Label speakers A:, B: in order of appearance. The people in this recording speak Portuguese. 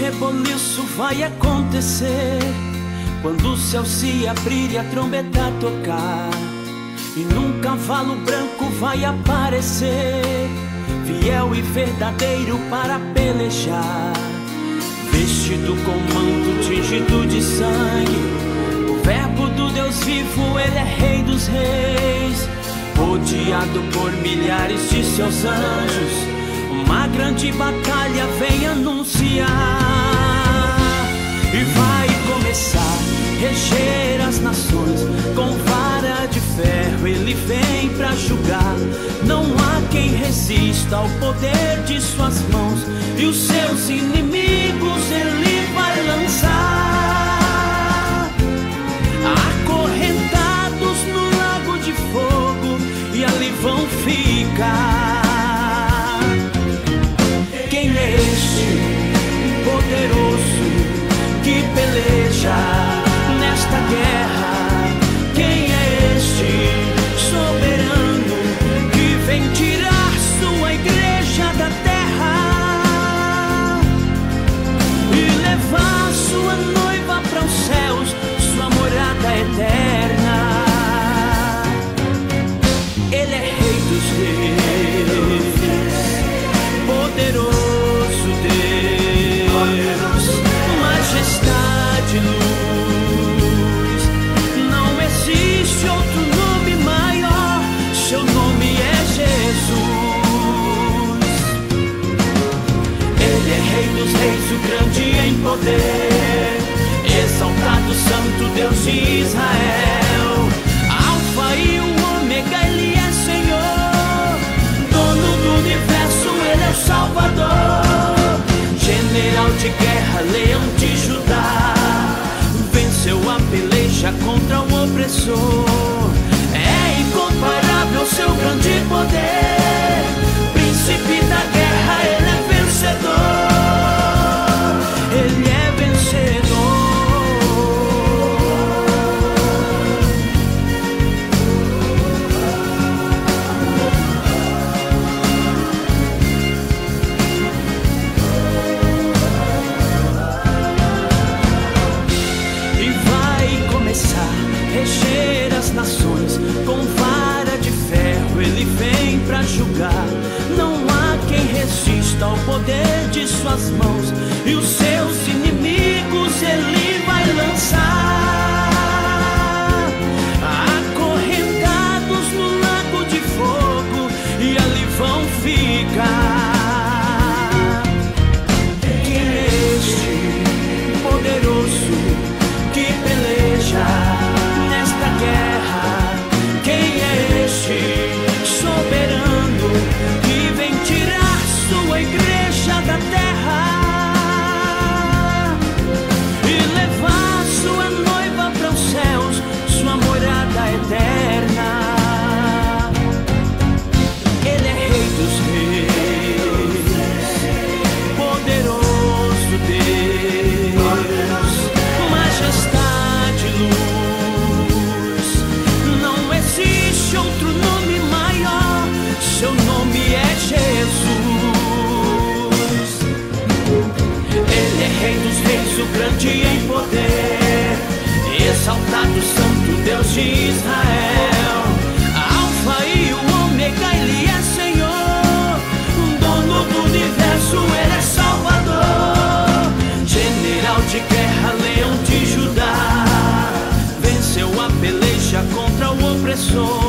A: reboliço vai acontecer quando o céu se abrir e a trombeta tocar. E num cavalo branco vai aparecer, fiel e verdadeiro para pelejar. Vestido com manto tingido de sangue, o Verbo do Deus vivo, ele é Rei dos Reis. Rodeado por milhares de seus anjos, uma grande batalha vem anunciar. E vai começar reger as nações com vara de ferro. Ele vem para julgar. Não há quem resista ao poder de suas mãos. E os seus inimigos julgar. Não há quem resista ao poder de suas mãos e os seus inimigos ele corazón.